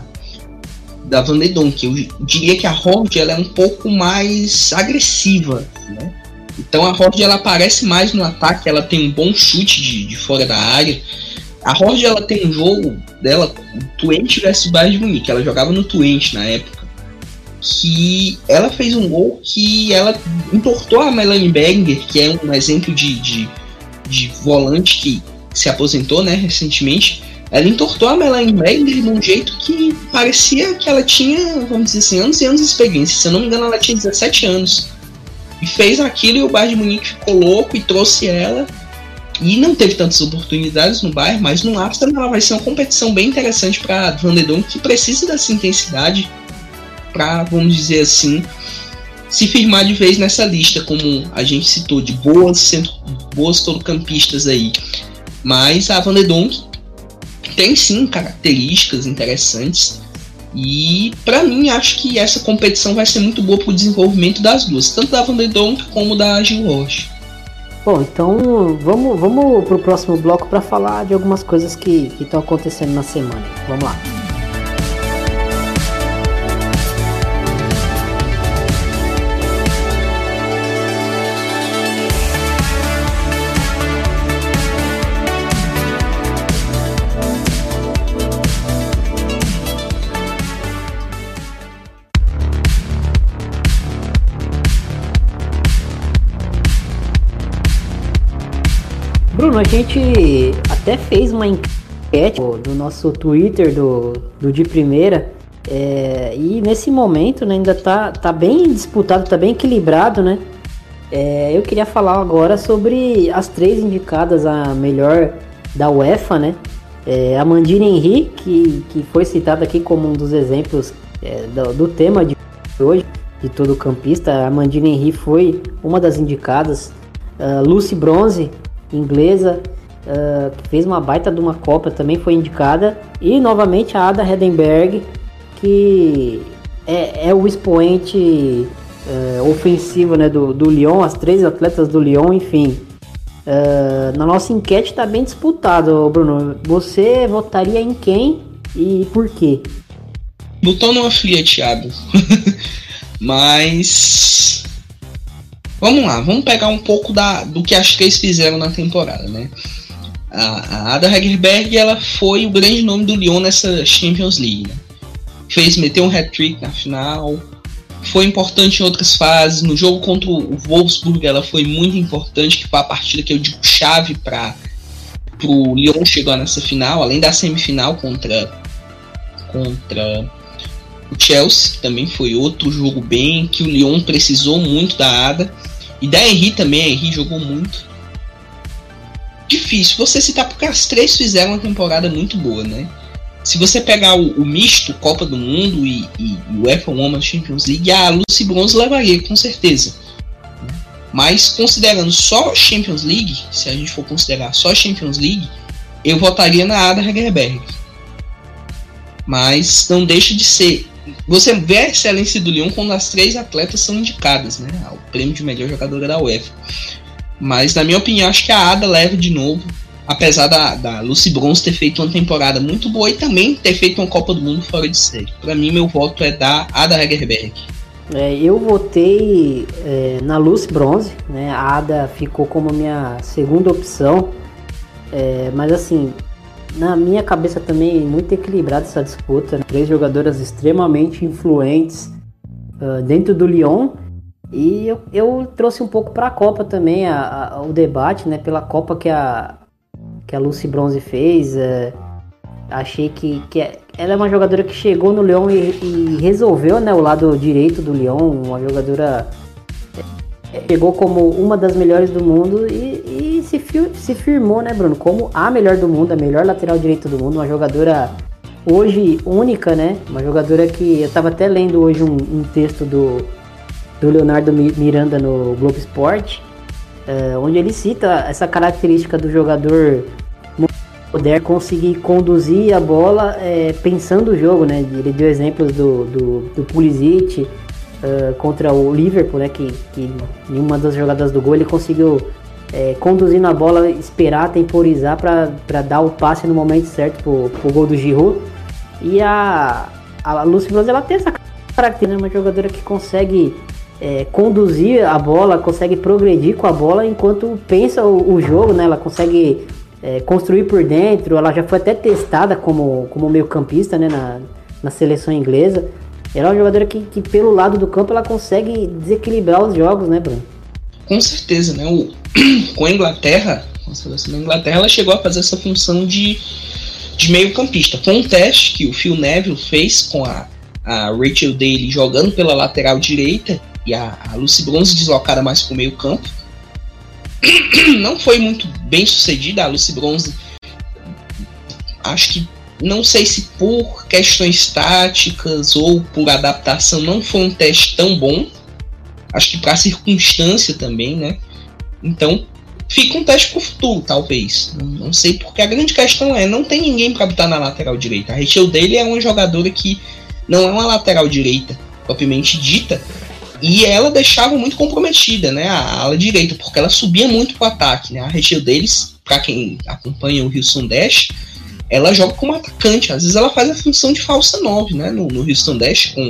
da Van de Donk. Eu diria que a Horde ela é um pouco mais agressiva, né? Então a Horde ela aparece mais no ataque, ela tem um bom chute de, de fora da área. A Horde ela tem um jogo dela, Twente versus Bayern de Munique. Ela jogava no Twente na época que ela fez um gol que ela importou a Melanie Berger, que é um exemplo de, de, de volante que se aposentou né, recentemente. ela entortou a Melanie Magner de um jeito que parecia que ela tinha, vamos dizer assim, anos e anos de experiência. Se eu não me engano, ela tinha 17 anos. E fez aquilo e o Bayern de Munique ficou louco e trouxe ela. E não teve tantas oportunidades no Bayern, mas no Amsterdam ela vai ser uma competição bem interessante para Van der que precisa dessa intensidade para, vamos dizer assim, se firmar de vez nessa lista, como a gente citou, de boas, boas campistas aí. Mas a Van der Donk tem sim características interessantes. E para mim acho que essa competição vai ser muito boa para o desenvolvimento das duas, tanto da Van der Donk como da Gil Roche. Bom, então vamos, vamos para o próximo bloco para falar de algumas coisas que estão acontecendo na semana. Vamos lá. Bruno, a gente até fez uma enquete no nosso Twitter do, do de primeira. É, e nesse momento né, ainda tá, tá bem disputado, tá bem equilibrado, né? É, eu queria falar agora sobre as três indicadas a melhor da UEFA, né? É, a Mandina Henry, que, que foi citada aqui como um dos exemplos é, do, do, tema de hoje, de todo campista. A Mandina Henry foi uma das indicadas. Uh, Lucy Bronze, inglesa, uh, que fez uma baita de uma Copa, também foi indicada. E novamente a Ada Hedenberg, que é, é o expoente uh, ofensivo né, do, do Lyon, as três atletas do Lyon, enfim. Uh, na nossa enquete está bem disputado, Bruno. Você votaria em quem e por quê? Não tô fria, Thiago. Mas Vamos lá, vamos pegar um pouco da, do que as três fizeram na temporada, né? A, a Ada Hegerberg, ela foi o grande nome do Lyon nessa Champions League. Né? Fez, meteu um hat-trick na final, foi importante em outras fases. No jogo contra o Wolfsburg, ela foi muito importante, que foi a partida que eu digo chave para o Lyon chegar nessa final, além da semifinal contra contra o Chelsea, que também foi outro jogo bem que o Lyon precisou muito da Ada. E da Henry também, a Henry jogou muito. Difícil você citar porque as três fizeram uma temporada muito boa, né? Se você pegar o, o misto Copa do Mundo e, e, e o UEFA Women Champions League, a Lucy Bronze levaria, com certeza. Mas considerando só Champions League, se a gente for considerar só Champions League, eu votaria na Ada Hegerberg. Mas não deixa de ser você vê a excelência do Lyon quando as três atletas são indicadas, né? Ao prêmio de melhor jogadora da UEFA. Mas, na minha opinião, acho que a Ada leva de novo. Apesar da, da Lucy Bronze ter feito uma temporada muito boa e também ter feito uma Copa do Mundo fora de série. Para mim, meu voto é da Ada Hegerberg. É, eu votei é, na Lucy Bronze, né? A Ada ficou como minha segunda opção. É, mas assim, na minha cabeça também muito equilibrada essa disputa. Né? Três jogadoras extremamente influentes uh, dentro do Lyon. E eu, eu trouxe um pouco para a Copa também a, a, o debate, né? Pela Copa que a, que a Lucy Bronze fez. Uh, achei que, que é, ela é uma jogadora que chegou no Lyon e, e, resolveu né, o lado direito do Lyon. Uma jogadora chegou como uma das melhores do mundo e, e se, se firmou, né, Bruno, como a melhor do mundo, a melhor lateral direito do mundo, uma jogadora hoje única, né? Uma jogadora que eu estava até lendo hoje um, um, texto do, do Leonardo Miranda no Globo Esporte, uh, onde ele cita essa característica do jogador moderno conseguir conduzir a bola é, pensando o jogo, né? Ele deu exemplos do, do, do Pulisic, contra o Liverpool, né? Que, que em uma das jogadas do gol ele conseguiu é, conduzir na bola, esperar, temporizar para dar o passe no momento certo pro, pro gol do Giroud. E a, a Lucy Bronze, ela tem essa característica, né? Uma jogadora que consegue é, conduzir a bola, consegue progredir com a bola enquanto pensa o, o jogo, né? Ela consegue é, construir por dentro. Ela já foi até testada como, como meio campista, né? Na, na seleção inglesa. Ela é uma jogadora que, que, pelo lado do campo, ela consegue desequilibrar os jogos, né, Bruno? Com certeza, né? O, com a Inglaterra, a seleção da Inglaterra, ela chegou a fazer essa função de, de meio campista. Foi um teste que o Phil Neville fez com a, a Rachel Daly jogando pela lateral direita e a, a Lucy Bronze deslocada mais para o meio campo. Não foi muito bem sucedida a Lucy Bronze. Acho que não sei se por questões táticas ou por adaptação não foi um teste tão bom. Acho que para circunstância também, né? Então fica um teste pro futuro, talvez. Não, não, sei porque a grande questão é não tem ninguém para botar na lateral direita. A Rachel dele é uma jogadora que não é uma lateral direita propriamente dita, e ela deixava muito comprometida, né, a ala direita, porque ela subia muito pro ataque, né? A Rachel deles, para quem acompanha o Houston Dash, ela joga como atacante, às vezes ela faz a função de falsa 9, né, no, no Houston Dash, com,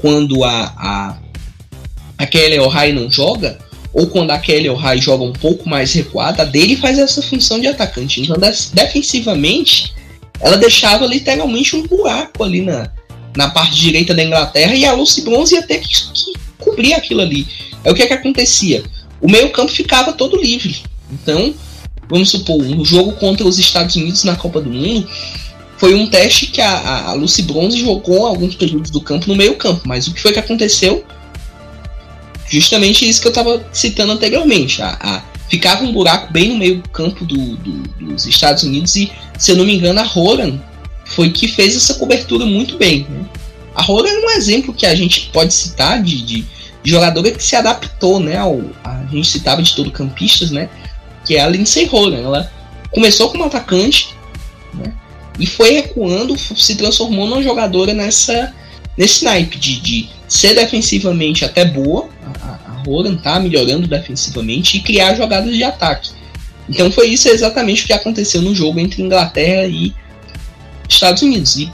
quando a, a, a Kelly O'Hara não joga, ou quando a Kelly O'Hara joga um pouco mais recuada, a dele faz essa função de atacante. Então, defensivamente, ela deixava literalmente um buraco ali na, na parte direita da Inglaterra e a Lucy Bronze ia ter que, que cobrir aquilo ali. É o que é que acontecia. O meio campo ficava todo livre. Então, vamos supor, um jogo contra os Estados Unidos na Copa do Mundo foi um teste que a, a Lucy Bronze jogou alguns períodos do campo no meio campo. Mas o que foi que aconteceu? Justamente isso que eu estava citando anteriormente. A, a, ficava um buraco bem no meio campo do, do, dos Estados Unidos e, se eu não me engano, a Roland foi que fez essa cobertura muito bem. Né? A Roland é um exemplo que a gente pode citar de, de jogadora que se adaptou, né? Ao, a gente citava de todo campistas, né? Que a Lindsay Roland. Ela começou como atacante, né? E foi recuando, se transformou numa jogadora nessa nesse naipe de, de ser defensivamente até boa. A, a Roland tá melhorando defensivamente e criar jogadas de ataque. Então foi isso exatamente o que aconteceu no jogo entre Inglaterra e Estados Unidos. E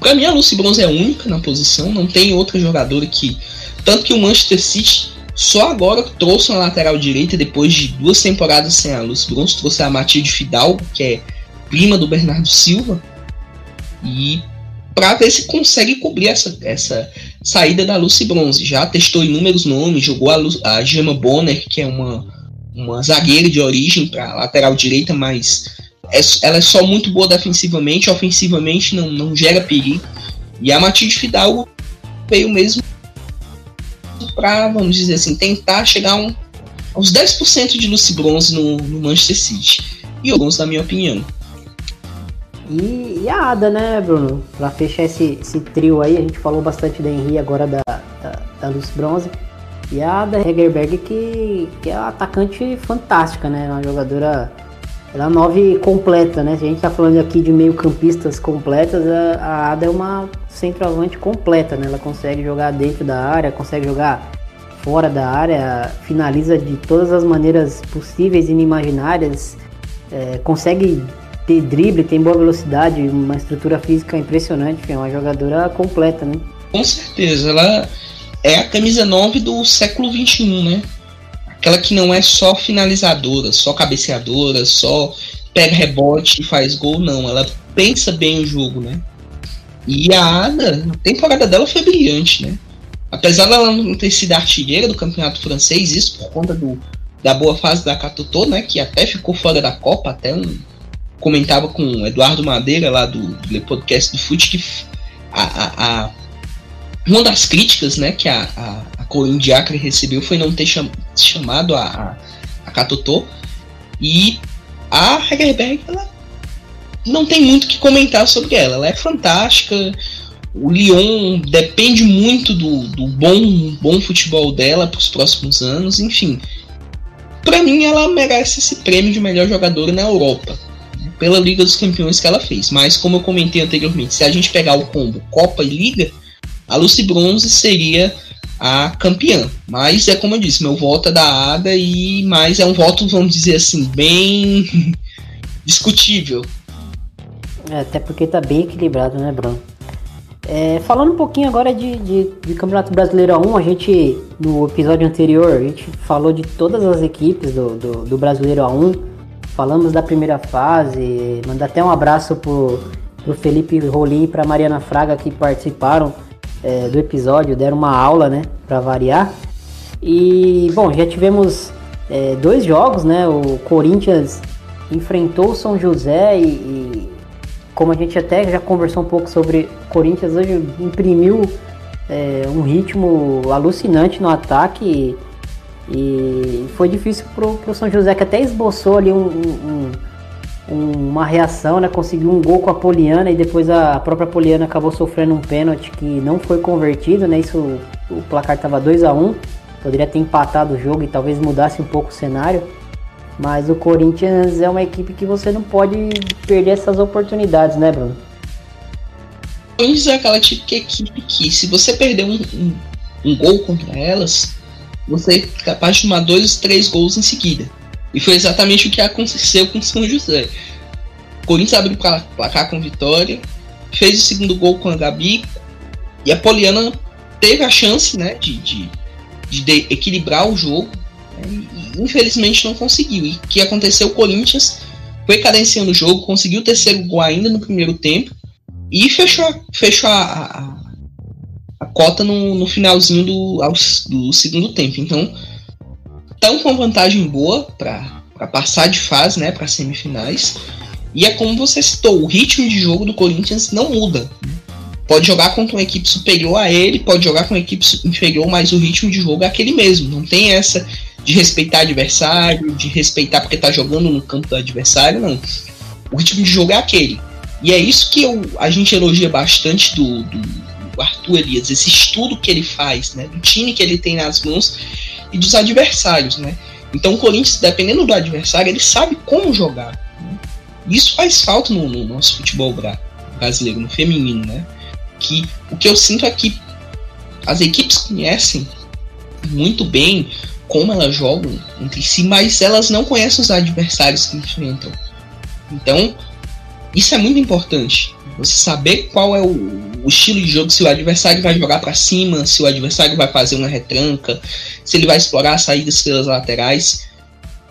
para mim a Lucy Bronze é única na posição, não tem outra jogadora que tanto que o Manchester City só agora trouxe uma lateral direita depois de duas temporadas sem a Lucy Bronze, trouxe a Matilde Fidalgo, que é prima do Bernardo Silva, e para ver se consegue cobrir essa, essa saída da Lucy Bronze. Já testou inúmeros nomes, jogou a, Lu, a Gemma Bonner, que é uma, uma zagueira de origem para lateral direita, mas é, ela é só muito boa defensivamente, ofensivamente não, não gera perigo. E a Matilde Fidalgo veio mesmo para, vamos dizer assim, tentar chegar um, aos 10% de Lucy Bronze no, no, Manchester City. E o Bronze, na minha opinião. E, e, a Ada, né, Bruno? Para fechar esse, esse, trio aí, a gente falou bastante da Henry agora da, da, da Bronze. E a Ada Hegerberg, que, que é uma atacante fantástica, né? Uma jogadora ela é nove completa, né? Se a gente tá falando aqui de meio campistas completas, a, a Ada é uma centroavante completa, né? Ela consegue jogar dentro da área, consegue jogar fora da área, finaliza de todas as maneiras possíveis e inimaginárias, é, consegue ter drible, tem boa velocidade, uma estrutura física impressionante, é uma jogadora completa, né? Com certeza, ela é a camisa 9 do século 21, né? Aquela que não é só finalizadora, só cabeceadora, só pega rebote e faz gol, não. Ela pensa bem o jogo, né? E a Ada, a temporada dela foi brilhante, né? Apesar dela não ter sido artilheira do campeonato francês, isso por conta do, da boa fase da Catutô, né? Que até ficou fora da Copa, até um comentava com o Eduardo Madeira lá do, do podcast do Fute que a, a, a, uma das críticas, né, que a, a, Coen Diacre recebeu foi não ter cham chamado a, a, a Katotô. E a Hegerberg, ela não tem muito o que comentar sobre ela. Ela é fantástica. O Lyon depende muito do, do bom, bom futebol dela para os próximos anos. Enfim, para mim ela merece esse prêmio de melhor jogadora na Europa pela Liga dos Campeões que ela fez. Mas como eu comentei anteriormente, se a gente pegar o combo Copa e Liga, a Lucy Bronze seria a campeã. Mas é como eu disse, meu voto é da Ada e mais é um voto, vamos dizer assim, bem discutível. É, até porque tá bem equilibrado, né, Bruno? É, falando um pouquinho agora de, de, de, Campeonato Brasileiro 1, a gente, no episódio anterior, a gente falou de todas as equipes do, do, do Brasileiro 1, falamos da primeira fase, mandar até um abraço pro, pro Felipe Rolim e pra Mariana Fraga que participaram é, do episódio, deram uma aula, né, para variar. E, bom, já tivemos é, dois jogos, né, o Corinthians enfrentou o São José e, e, como a gente até já conversou um pouco sobre o Corinthians hoje imprimiu é, um ritmo alucinante no ataque e, e foi difícil pro, pro São José que até esboçou ali um, um, um, uma reação, né? Conseguiu um gol com a Poliana e depois a própria Poliana acabou sofrendo um pênalti que não foi convertido, né? Isso o placar estava 2 a 1 um, poderia ter empatado o jogo e talvez mudasse um pouco o cenário. Mas o Corinthians é uma equipe que você não pode perder essas oportunidades, né, Bruno? O Corinthians é aquela típica equipe que, se você perder um, um, um gol contra elas, você é capaz de tomar dois, três gols em seguida. E foi exatamente o que aconteceu com São José. O Corinthians abriu o placar com vitória, fez o segundo gol com a Gabi, e a Poliana teve a chance né, de, de, de equilibrar o jogo, né, e infelizmente não conseguiu. E o que aconteceu? O Corinthians foi cadenciando o jogo, conseguiu o terceiro gol ainda no primeiro tempo, e fechou, fechou a, a, a cota no, no finalzinho do, do segundo tempo. Então, estão com uma vantagem boa para passar de fase, né, para semifinais. E é como você citou, o ritmo de jogo do Corinthians não muda. Pode jogar contra uma equipe superior a ele, pode jogar com uma equipe inferior, mas o ritmo de jogo é aquele mesmo. Não tem essa de respeitar adversário, de respeitar porque tá jogando no campo do adversário, não. O ritmo de jogo é aquele. E é isso que eu, a gente elogia bastante do, do Arthur Elias, esse estudo que ele faz, né, do time que ele tem nas mãos e dos adversários, né? Então o Corinthians, dependendo do adversário, ele sabe como jogar. Né? Isso faz falta no, no, nosso futebol brasileiro, no feminino, né? Que o que eu sinto é que as equipes conhecem muito bem como elas jogam entre si, mas elas não conhecem os adversários que enfrentam. Então, isso é muito importante. Você saber qual é o, o estilo de jogo, se o adversário vai jogar para cima, se o adversário vai fazer uma retranca, se ele vai explorar saídas pelas laterais,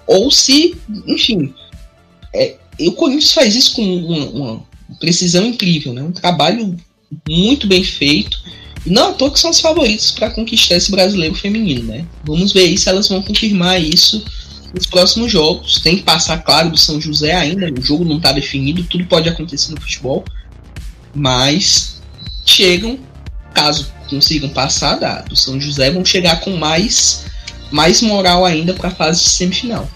ou se, enfim, é, o Corinthians faz isso com uma, uma, precisão incrível, né? um trabalho muito bem feito. E não à toa que são os favoritos para conquistar esse brasileiro feminino, né? Vamos ver aí se elas vão confirmar isso nos próximos jogos. Tem que passar claro do São José ainda, o jogo não está definido, tudo pode acontecer no futebol. Mas chegam, caso consigam passar da, do São José, vão chegar com mais, mais moral ainda para a fase semifinal.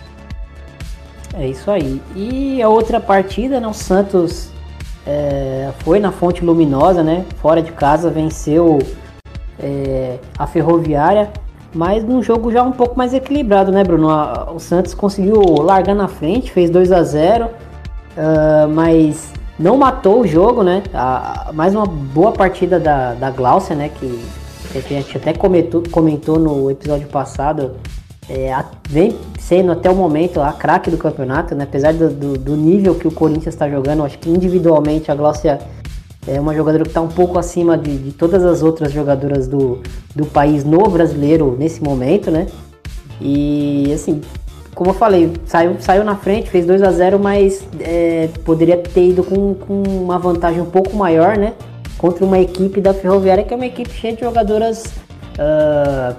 É isso aí. E a outra partida, né, o Santos é, foi na Fonte Luminosa, né? Fora de casa, venceu é, a Ferroviária, mas num jogo já um pouco mais equilibrado, né, Bruno? O Santos conseguiu largar na frente, fez 2 a 0 uh, ah, mas não matou o jogo, né? A, mais uma boa partida da, da Glaucia, né? Que, que a gente até comentou, comentou no episódio passado. É, a, vem sendo até o momento a craque do campeonato, né? Apesar do, do, do nível que o Corinthians está jogando, acho que individualmente a Glaucia é uma jogadora que está um pouco acima de, de, todas as outras jogadoras do, do país no brasileiro nesse momento, né? E assim, como eu falei, saiu, saiu na frente, fez 2 a 0 mas é, poderia ter ido com, com uma vantagem um pouco maior, né? Contra uma equipe da Ferroviária, que é uma equipe cheia de jogadoras uh,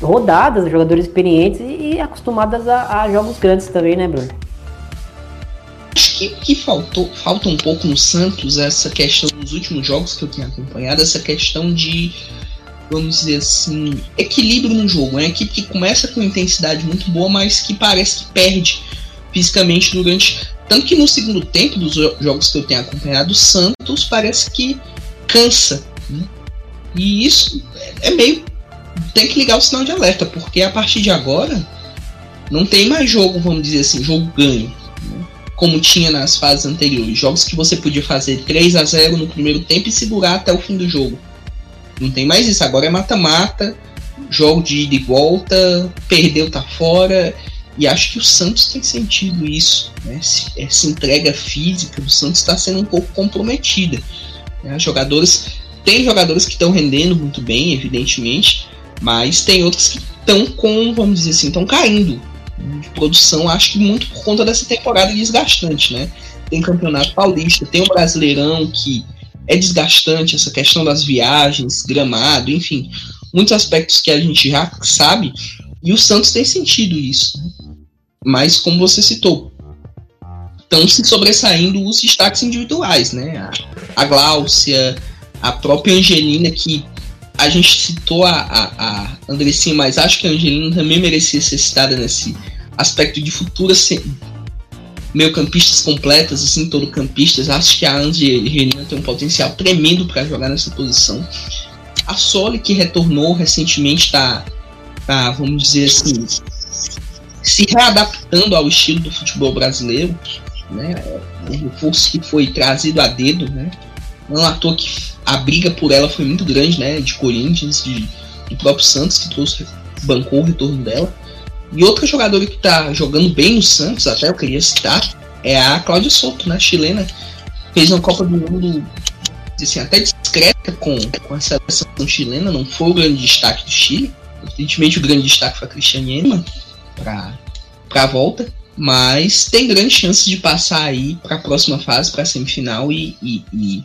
rodadas, jogadores experientes e, e acostumadas a, a, jogos grandes também, né, Bruno? Acho que, que faltou, falta um pouco no Santos essa questão nos últimos jogos que eu tenho acompanhado, essa questão de vamos dizer assim, equilíbrio no jogo. É uma equipe que começa com intensidade muito boa, mas que parece que perde fisicamente durante. Tanto que no segundo tempo dos jogos que eu tenho acompanhado, o Santos parece que cansa. Né? E isso é meio. Tem que ligar o sinal de alerta, porque a partir de agora não tem mais jogo, vamos dizer assim, jogo ganho. Né? Como tinha nas fases anteriores. Jogos que você podia fazer 3 a 0 no primeiro tempo e segurar até o fim do jogo. Não tem mais isso. Agora é mata-mata, jogo de ida e volta, perdeu, tá fora. E acho que o Santos tem sentido isso. Né? Essa entrega física do Santos está sendo um pouco comprometida. Né? Jogadores, tem jogadores que estão rendendo muito bem, evidentemente, mas tem outros que estão com, vamos dizer assim, estão caindo de produção. Acho que muito por conta dessa temporada desgastante, né? Tem campeonato paulista, tem o Brasileirão que é desgastante essa questão das viagens, gramado, enfim, muitos aspectos que a gente já sabe, e o Santos tem sentido isso. Né? Mas, como você citou, estão se sobressaindo os destaques individuais, né? A, a Gláucia, a própria Angelina, que a gente citou a, a, a Andressinha, mas acho que a Angelina também merecia ser citada nesse aspecto de futuras meio campistas completas, assim, todo campistas. Acho que a Angelina tem um potencial tremendo para jogar nessa posição. A Soli, que retornou recentemente, está, tá, vamos dizer assim, se readaptando ao estilo do futebol brasileiro, né? Um reforço que foi trazido a dedo, né? Não à toa que a briga por ela foi muito grande, né? De Corinthians, de, do próprio Santos, que trouxe, bancou o retorno dela. E outra jogadora que tá jogando bem no Santos, até eu queria citar, é a Cláudia Soto, né? Chilena. Fez uma Copa do Mundo assim, até discreta com, com a seleção chilena, não foi o grande destaque do Chile. Evidentemente o grande destaque foi a Cristiane Eman para a volta, mas tem grandes chances de passar aí para a próxima fase, para a semifinal e, e, e,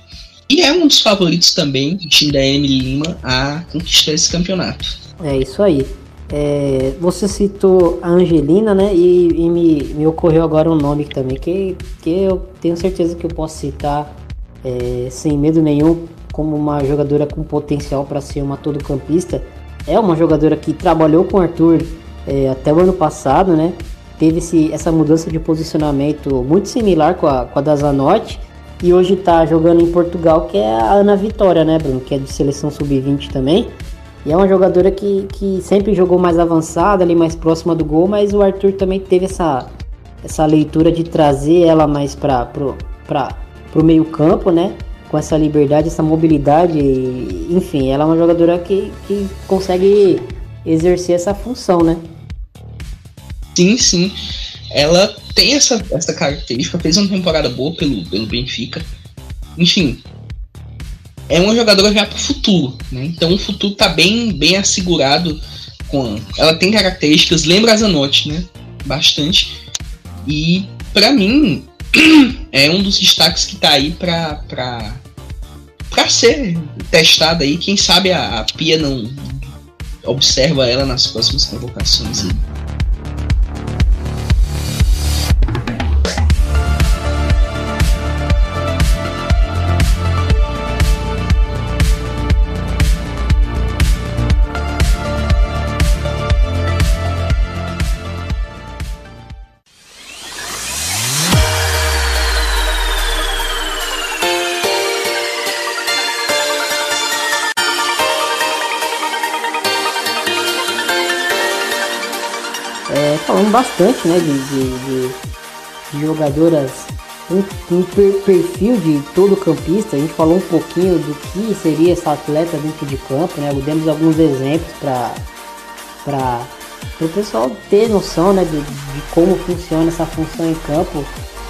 e, é um dos favoritos também, o time da Emily Lima, a conquistar esse campeonato. É isso aí. É, você citou a Angelina, né? E, e, me, me ocorreu agora um nome também que, que eu tenho certeza que eu posso citar é, sem medo nenhum como uma jogadora com potencial para ser uma todo-campista. É uma jogadora que trabalhou com o Arthur é, até o ano passado, né? Teve esse, essa mudança de posicionamento muito similar com a, com a da Zanotti. E hoje está jogando em Portugal, que é a Ana Vitória, né, Bruno? Que é de seleção sub-20 também. E é uma jogadora que, que sempre jogou mais avançada, ali mais próxima do gol, mas o Arthur também teve essa, essa leitura de trazer ela mais para pro meio campo, né? Com essa liberdade, essa mobilidade, enfim, ela é uma jogadora que, que consegue exercer essa função, né? Sim, sim. Ela tem essa, essa característica, fez uma temporada boa pelo, pelo Benfica. Enfim, é uma jogadora já para o futuro, né? Então o futuro tá bem, bem assegurado com. Ela tem características, lembra a Zanotti, né? Bastante. E para mim é um dos destaques que tá aí para para para ser testada aí. Quem sabe a, a Pia não observa ela nas próximas convocações. Aí. bastante, né, de, de, de, jogadoras um, um perfil de todo campista. A gente falou um pouquinho do que seria essa atleta dentro de campo, né? Demos alguns exemplos para para o pessoal ter noção, né, de, de, como funciona essa função em campo.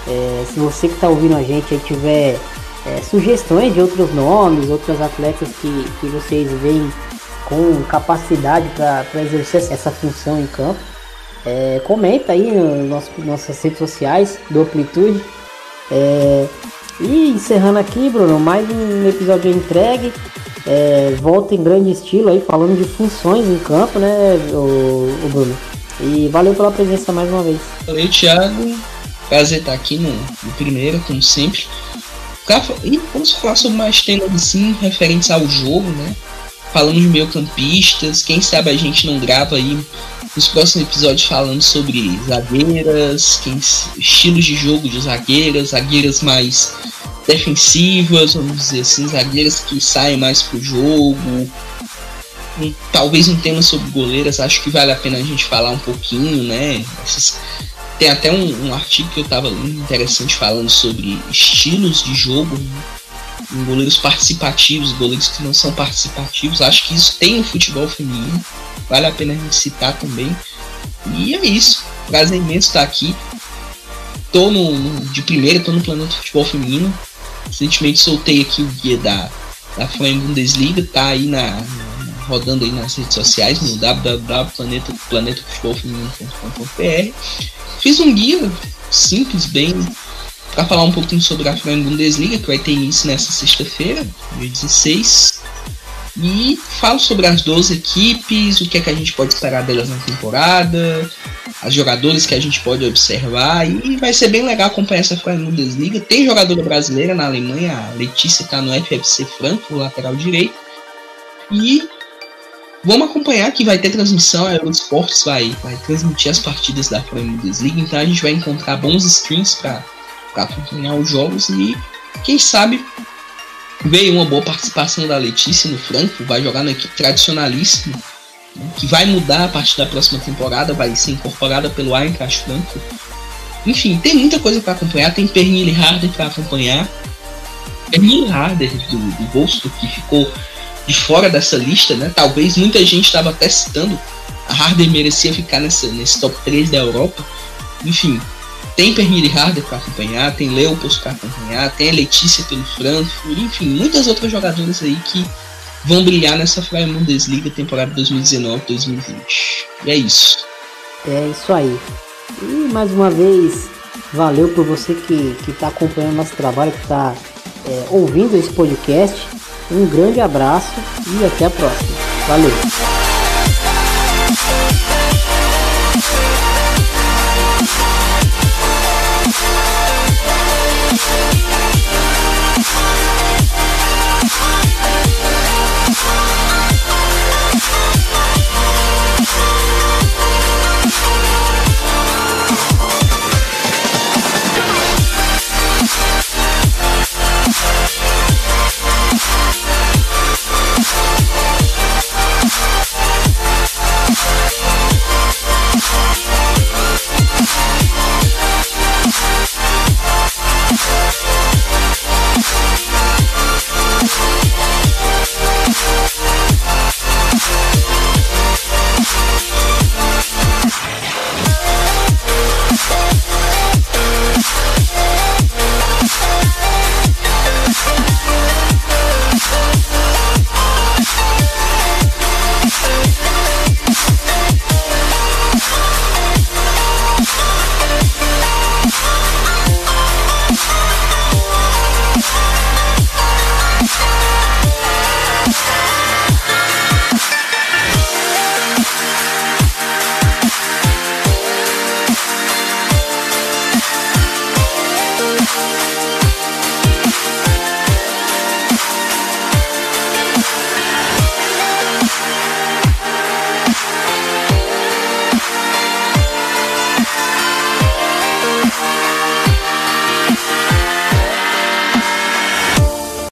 É, se você que está ouvindo a gente aí tiver é, sugestões de outros nomes, outros atletas que, que vocês veem com capacidade para exercer essa função em campo, é, comenta aí nas nosso, nossas redes sociais do Amplitude. É, e encerrando aqui, Bruno, mais um episódio entregue. É, volta em grande estilo aí, falando de funções em campo, né, o, o Bruno? E valeu pela presença mais uma vez. Valeu, Thiago. Prazer estar aqui no, no primeiro, como sempre. E vamos falar sobre mais temas assim, referentes ao jogo, né? Falando de meio campistas, quem sabe a gente não grava aí nos próximos episódios falando sobre zagueiras, quem, estilos de jogo de zagueiras, zagueiras mais defensivas, vamos dizer assim, zagueiras que saem mais pro jogo. Um, talvez um tema sobre goleiras, acho que vale a pena a gente falar um pouquinho, né? Tem até um, um, artigo que eu tava lendo interessante falando sobre estilos de jogo, goleiros participativos, goleiros que não são participativos. Acho que isso tem no futebol feminino vale a pena a gente citar também. E é isso. Prazer imenso estar aqui. Tô no, no de primeira, tô no Planeta Futebol Feminino. Recentemente soltei aqui o guia da, da Flame Bundesliga, tá aí na, na, rodando aí nas redes sociais, no www.planetafutebolfeminino.com.br. Fiz um guia simples, bem para falar um pouquinho sobre a Flame Bundesliga, que vai ter início nessa sexta-feira, dia 16 e falo sobre as 12 equipes, o que é que a gente pode esperar delas na temporada, as jogadores que a gente pode observar e vai ser bem legal acompanhar essa Freie Bundesliga. Tem jogadora brasileira na Alemanha, a Letícia está no FFC Franco, lateral direito. E vamos acompanhar que vai ter transmissão, a Eurosports vai, vai transmitir as partidas da Freie Bundesliga, então a gente vai encontrar bons streams para acompanhar os jogos e quem sabe veio uma boa participação da Letícia no Franco, vai jogar na equipe tradicionalíssima que vai mudar a partir da próxima temporada, vai ser incorporada pelo Eintracht Frankfurt. Enfim, tem muita coisa para acompanhar, tem Pernille Harder para acompanhar. Pernille Harder do, do Bolsto, que ficou de fora dessa lista, né? Talvez muita gente estava até citando a Harder merecia ficar nessa, nesse top 3 da Europa. Enfim, tem Pernille Harder para acompanhar, tem Leopold para acompanhar, tem a Letícia pelo Frankfurt, enfim, muitas outras jogadoras aí que vão brilhar nessa Freie Bundesliga temporada 2019-2020. E é isso. É isso aí. E mais uma vez, valeu por você que está acompanhando nosso trabalho, que está é, ouvindo esse podcast. Um grande abraço e até a próxima. Valeu!